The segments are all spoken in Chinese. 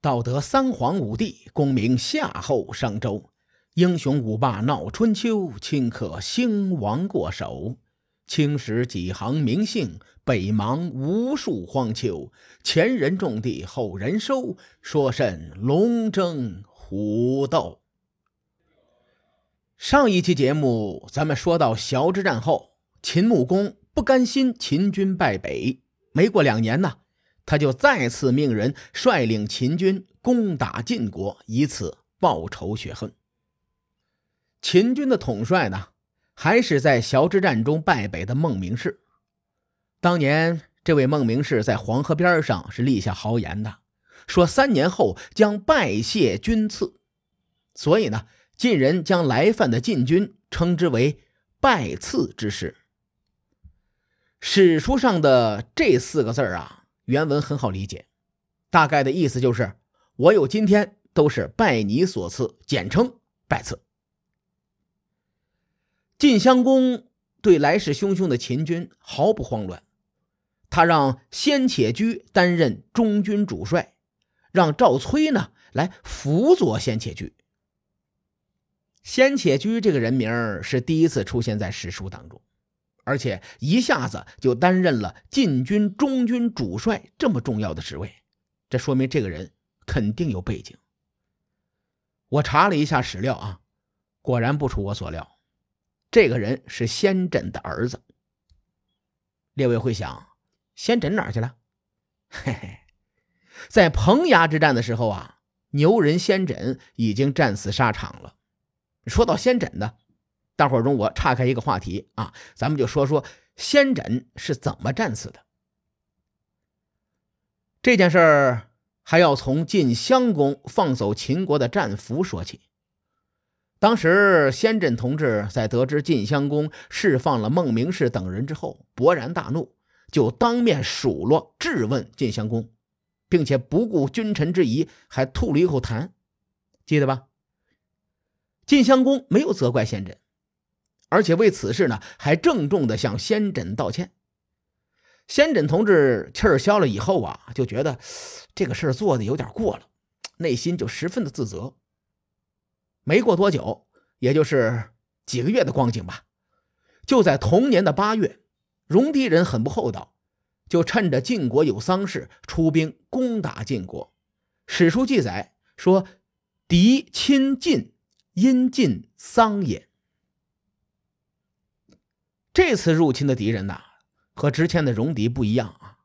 道德三皇五帝，功名夏后商周。英雄五霸闹春秋，顷刻兴亡过手。青史几行名姓，北邙无数荒丘。前人种地，后人收，说甚龙争虎斗？上一期节目，咱们说到萧之战后，秦穆公不甘心秦军败北，没过两年呢，他就再次命人率领秦军攻打晋国，以此报仇雪恨。秦军的统帅呢，还是在崤之战中败北的孟明视。当年这位孟明视在黄河边上是立下豪言的，说三年后将拜谢军赐。所以呢，晋人将来犯的晋军称之为“拜赐之师”。史书上的这四个字啊，原文很好理解，大概的意思就是“我有今天都是拜你所赐”，简称“拜赐”。晋襄公对来势汹汹的秦军毫不慌乱，他让先且居担任中军主帅，让赵崔呢来辅佐先且居。先且居这个人名是第一次出现在史书当中，而且一下子就担任了禁军中军主帅这么重要的职位，这说明这个人肯定有背景。我查了一下史料啊，果然不出我所料。这个人是先轸的儿子。列位会想，先轸哪去了？嘿嘿，在彭衙之战的时候啊，牛人先轸已经战死沙场了。说到先轸的，大伙儿容我岔开一个话题啊，咱们就说说先轸是怎么战死的。这件事儿还要从晋襄公放走秦国的战俘说起。当时，先轸同志在得知晋襄公释放了孟明氏等人之后，勃然大怒，就当面数落质问晋襄公，并且不顾君臣之谊，还吐了一口痰，记得吧？晋襄公没有责怪先轸，而且为此事呢，还郑重的向先轸道歉。先轸同志气儿消了以后啊，就觉得这个事儿做的有点过了，内心就十分的自责。没过多久，也就是几个月的光景吧，就在同年的八月，戎狄人很不厚道，就趁着晋国有丧事，出兵攻打晋国。史书记载说：“敌亲晋，因晋丧也。”这次入侵的敌人呐，和之前的戎狄不一样啊。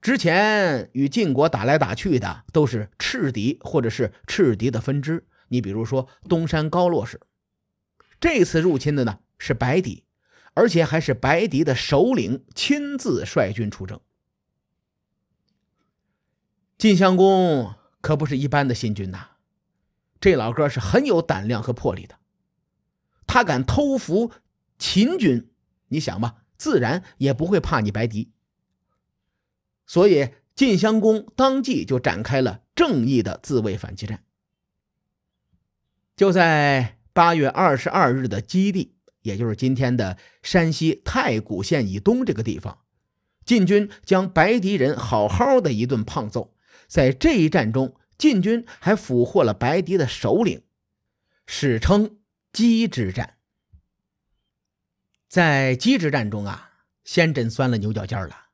之前与晋国打来打去的都是赤狄或者是赤狄的分支。你比如说东山高洛氏，这次入侵的呢是白狄，而且还是白狄的首领亲自率军出征。晋襄公可不是一般的新军呐，这老哥是很有胆量和魄力的。他敢偷伏秦军，你想吧，自然也不会怕你白狄。所以晋襄公当即就展开了正义的自卫反击战。就在八月二十二日的基地，也就是今天的山西太谷县以东这个地方，晋军将白狄人好好的一顿胖揍。在这一战中，晋军还俘获了白狄的首领，史称鸡之战。在鸡之战中啊，先轸酸了牛角尖了。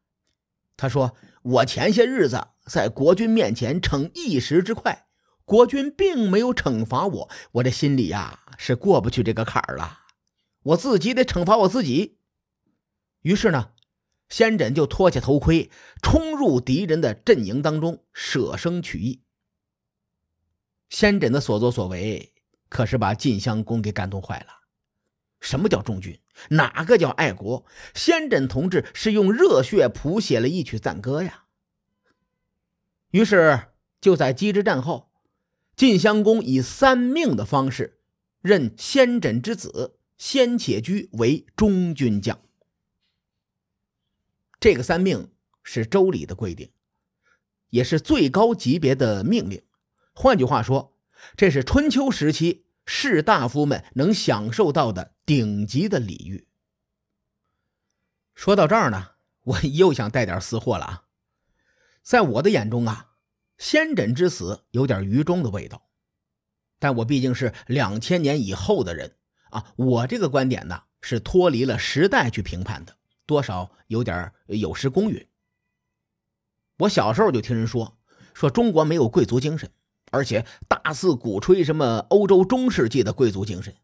他说：“我前些日子在国军面前逞一时之快。”国君并没有惩罚我，我这心里呀是过不去这个坎儿了，我自己得惩罚我自己。于是呢，先轸就脱下头盔，冲入敌人的阵营当中，舍生取义。先轸的所作所为，可是把晋襄公给感动坏了。什么叫忠君？哪个叫爱国？先轸同志是用热血谱写了一曲赞歌呀。于是就在鸡之战后。晋襄公以三命的方式，任先轸之子先且居为中军将。这个三命是周礼的规定，也是最高级别的命令。换句话说，这是春秋时期士大夫们能享受到的顶级的礼遇。说到这儿呢，我又想带点私货了啊！在我的眼中啊。先轸之死有点愚忠的味道，但我毕竟是两千年以后的人啊，我这个观点呢是脱离了时代去评判的，多少有点有失公允。我小时候就听人说，说中国没有贵族精神，而且大肆鼓吹什么欧洲中世纪的贵族精神。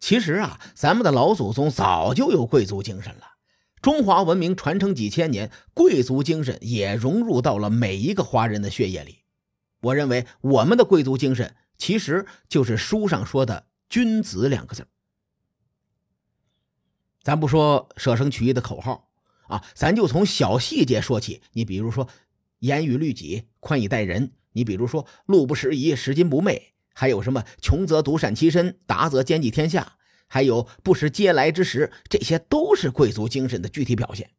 其实啊，咱们的老祖宗早就有贵族精神了。中华文明传承几千年，贵族精神也融入到了每一个华人的血液里。我认为，我们的贵族精神其实就是书上说的“君子”两个字。咱不说舍生取义的口号啊，咱就从小细节说起。你比如说，严于律己，宽以待人；你比如说，路不拾遗，拾金不昧；还有什么穷则独善其身，达则兼济天下。还有不食嗟来之食，这些都是贵族精神的具体表现。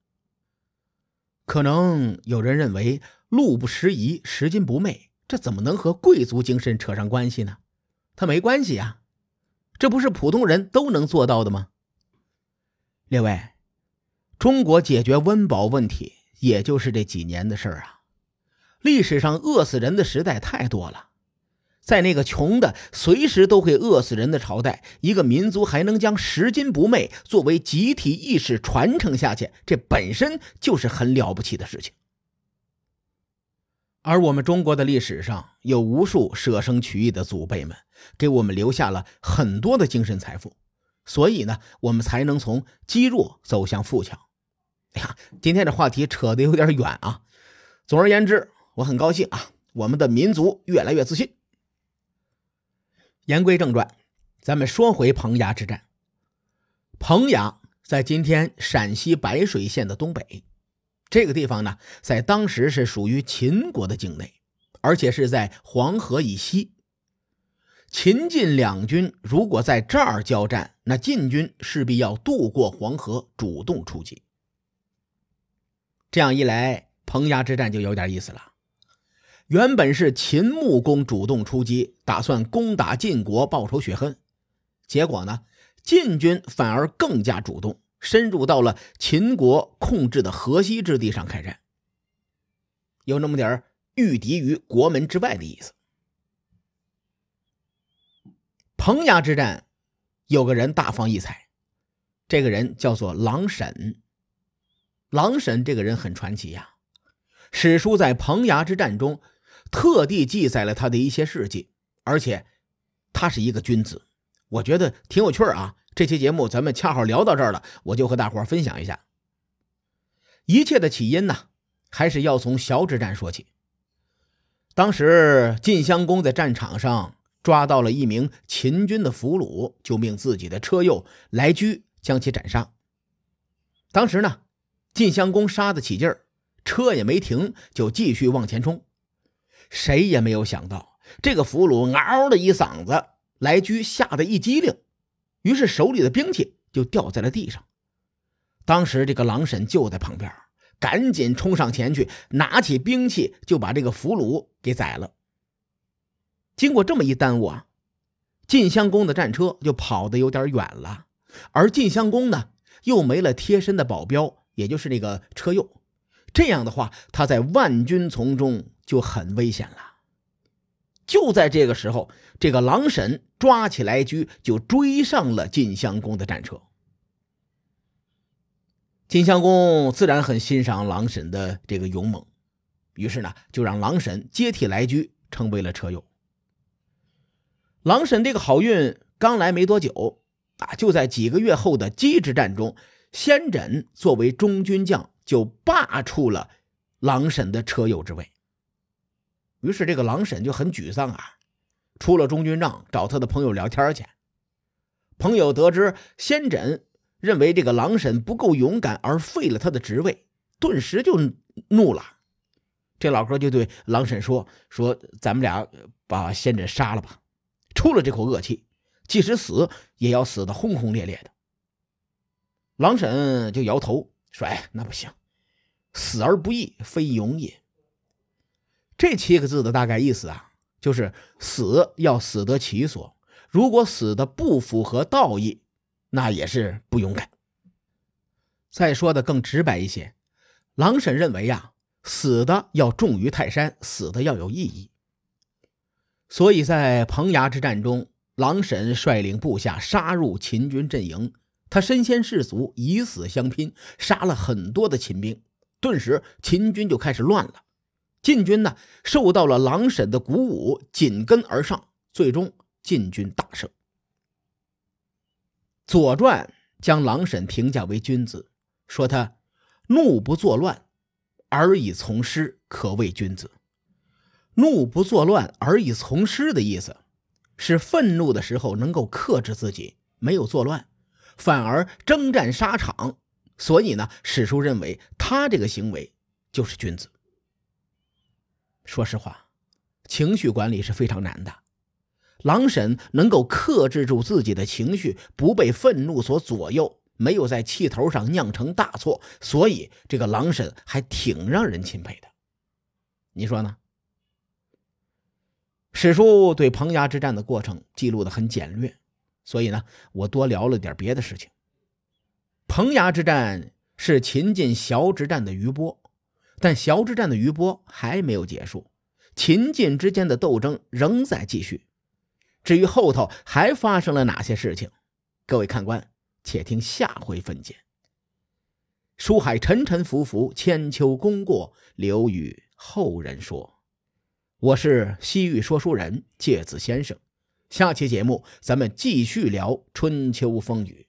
可能有人认为“路不拾遗，拾金不昧”，这怎么能和贵族精神扯上关系呢？它没关系呀，这不是普通人都能做到的吗？列位，中国解决温饱问题，也就是这几年的事儿啊。历史上饿死人的时代太多了。在那个穷的随时都会饿死人的朝代，一个民族还能将拾金不昧作为集体意识传承下去，这本身就是很了不起的事情。而我们中国的历史上有无数舍生取义的祖辈们，给我们留下了很多的精神财富，所以呢，我们才能从积弱走向富强。哎呀，今天这话题扯得有点远啊。总而言之，我很高兴啊，我们的民族越来越自信。言归正传，咱们说回彭衙之战。彭衙在今天陕西白水县的东北，这个地方呢，在当时是属于秦国的境内，而且是在黄河以西。秦晋两军如果在这儿交战，那晋军势必要渡过黄河，主动出击。这样一来，彭衙之战就有点意思了。原本是秦穆公主动出击，打算攻打晋国报仇雪恨，结果呢，晋军反而更加主动，深入到了秦国控制的河西之地上开战，有那么点儿御敌于国门之外的意思。彭衙之战，有个人大放异彩，这个人叫做狼沈。狼沈这个人很传奇呀，史书在彭衙之战中。特地记载了他的一些事迹，而且他是一个君子，我觉得挺有趣啊。这期节目咱们恰好聊到这儿了，我就和大伙分享一下。一切的起因呢，还是要从小之战说起。当时晋襄公在战场上抓到了一名秦军的俘虏，就命自己的车右来居将其斩杀。当时呢，晋襄公杀得起劲儿，车也没停，就继续往前冲。谁也没有想到，这个俘虏嗷的一嗓子，来居吓得一激灵，于是手里的兵器就掉在了地上。当时这个狼婶就在旁边，赶紧冲上前去，拿起兵器就把这个俘虏给宰了。经过这么一耽误啊，晋襄公的战车就跑得有点远了，而晋襄公呢又没了贴身的保镖，也就是那个车右。这样的话，他在万军丛中就很危险了。就在这个时候，这个狼神抓起来驹，就追上了晋襄公的战车。晋襄公自然很欣赏狼神的这个勇猛，于是呢，就让狼神接替来驹，成为了车右。狼神这个好运刚来没多久啊，就在几个月后的姬之战中，先轸作为中军将。就罢黜了狼婶的车右之位。于是这个狼婶就很沮丧啊，出了中军帐找他的朋友聊天去。朋友得知先轸认为这个狼婶不够勇敢而废了他的职位，顿时就怒了。这老哥就对狼婶说：“说咱们俩把先轸杀了吧，出了这口恶气，即使死也要死的轰轰烈烈的。”狼婶就摇头说：“哎，那不行。”死而不义，非勇也。这七个字的大概意思啊，就是死要死得其所。如果死的不符合道义，那也是不勇敢。再说的更直白一些，狼婶认为呀，死的要重于泰山，死的要有意义。所以在彭衙之战中，狼婶率领部下杀入秦军阵营，他身先士卒，以死相拼，杀了很多的秦兵。顿时，秦军就开始乱了。晋军呢，受到了狼婶的鼓舞，紧跟而上，最终晋军大胜。《左传》将狼婶评价为君子，说他怒不作乱，而以从师，可谓君子。怒不作乱而以从师的意思，是愤怒的时候能够克制自己，没有作乱，反而征战沙场。所以呢，史书认为他这个行为就是君子。说实话，情绪管理是非常难的。狼婶能够克制住自己的情绪，不被愤怒所左右，没有在气头上酿成大错，所以这个狼婶还挺让人钦佩的。你说呢？史书对彭衙之战的过程记录的很简略，所以呢，我多聊了点别的事情。彭衙之战是秦晋崤之战的余波，但崤之战的余波还没有结束，秦晋之间的斗争仍在继续。至于后头还发生了哪些事情，各位看官且听下回分解。书海沉沉浮浮，千秋功过留与后人说。我是西域说书人介子先生，下期节目咱们继续聊春秋风雨。